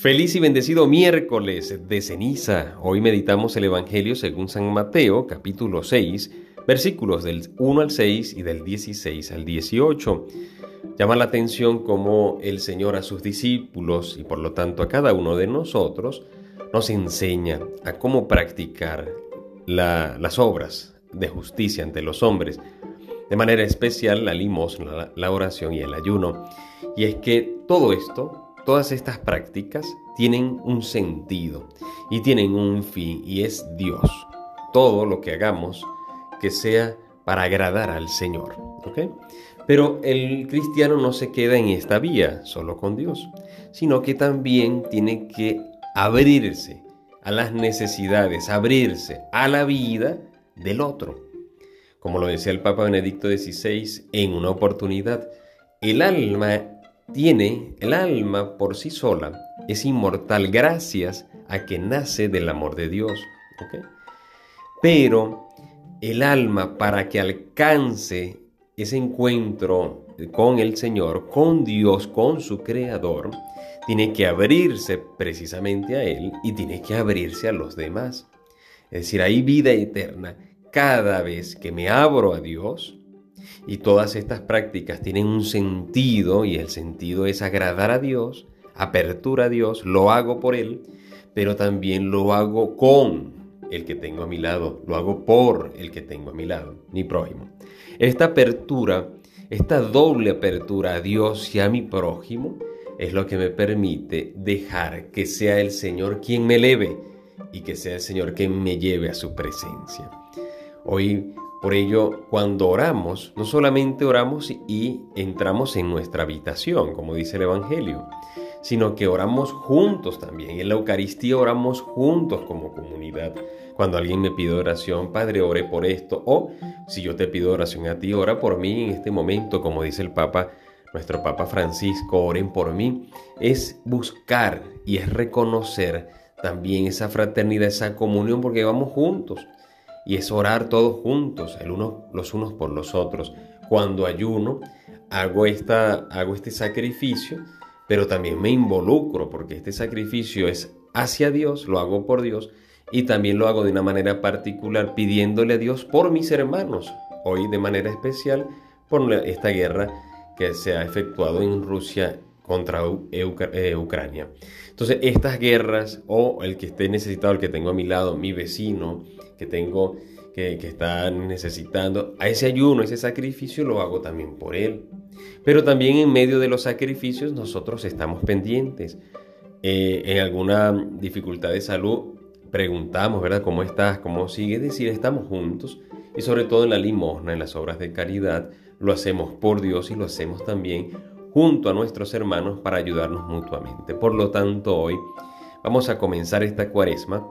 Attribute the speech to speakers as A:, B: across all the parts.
A: Feliz y bendecido miércoles de ceniza. Hoy meditamos el Evangelio según San Mateo, capítulo 6, versículos del 1 al 6 y del 16 al 18. Llama la atención cómo el Señor a sus discípulos y por lo tanto a cada uno de nosotros nos enseña a cómo practicar las obras de justicia ante los hombres. De manera especial la limosna, la oración y el ayuno. Y es que todo esto Todas estas prácticas tienen un sentido y tienen un fin y es Dios. Todo lo que hagamos que sea para agradar al Señor. Pero el cristiano no se queda en esta vía solo con Dios, sino que también tiene que abrirse a las necesidades, abrirse a la vida del otro. Como lo decía el Papa Benedicto XVI en una oportunidad, el alma tiene el alma por sí sola, es inmortal gracias a que nace del amor de Dios. Pero el alma para que alcance ese encuentro con el Señor, con Dios, con su Creador, tiene que abrirse precisamente a Él y tiene que abrirse a los demás. Es decir, hay vida eterna cada vez que me abro a Dios y todas estas prácticas tienen un sentido y el sentido es agradar a Dios, apertura a Dios, lo hago por Él, pero también lo hago con el que tengo a mi lado, lo hago por el que tengo a mi lado, mi prójimo. Esta apertura, esta doble apertura a Dios y a mi prójimo, es lo que me permite dejar que sea el Señor quien me eleve y que sea el Señor quien me lleve a su presencia. Hoy por ello, cuando oramos, no solamente oramos y entramos en nuestra habitación, como dice el Evangelio, sino que oramos juntos también. En la Eucaristía oramos juntos como comunidad. Cuando alguien me pide oración, Padre, ore por esto. O si yo te pido oración a ti, ora por mí en este momento, como dice el Papa, nuestro Papa Francisco, oren por mí. Es buscar y es reconocer también esa fraternidad, esa comunión, porque vamos juntos y es orar todos juntos, el uno, los unos por los otros. Cuando ayuno, hago, esta, hago este sacrificio, pero también me involucro porque este sacrificio es hacia Dios, lo hago por Dios y también lo hago de una manera particular pidiéndole a Dios por mis hermanos, hoy de manera especial por esta guerra que se ha efectuado en Rusia contra eh, Ucrania. Entonces, estas guerras o el que esté necesitado, el que tengo a mi lado, mi vecino, que tengo, que, que está necesitando, a ese ayuno, ese sacrificio lo hago también por él. Pero también en medio de los sacrificios nosotros estamos pendientes. Eh, en alguna dificultad de salud preguntamos, ¿verdad? ¿Cómo estás? ¿Cómo sigue? Es decir, estamos juntos y sobre todo en la limosna, en las obras de caridad, lo hacemos por Dios y lo hacemos también junto a nuestros hermanos para ayudarnos mutuamente. Por lo tanto, hoy vamos a comenzar esta cuaresma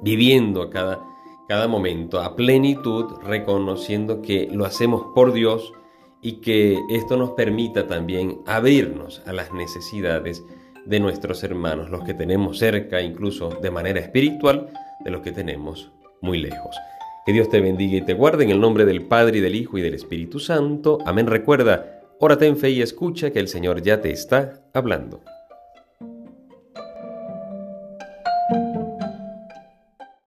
A: viviendo cada, cada momento a plenitud, reconociendo que lo hacemos por Dios y que esto nos permita también abrirnos a las necesidades de nuestros hermanos, los que tenemos cerca, incluso de manera espiritual, de los que tenemos muy lejos. Que Dios te bendiga y te guarde en el nombre del Padre y del Hijo y del Espíritu Santo. Amén. Recuerda, Órate en fe y escucha que el Señor ya te está hablando.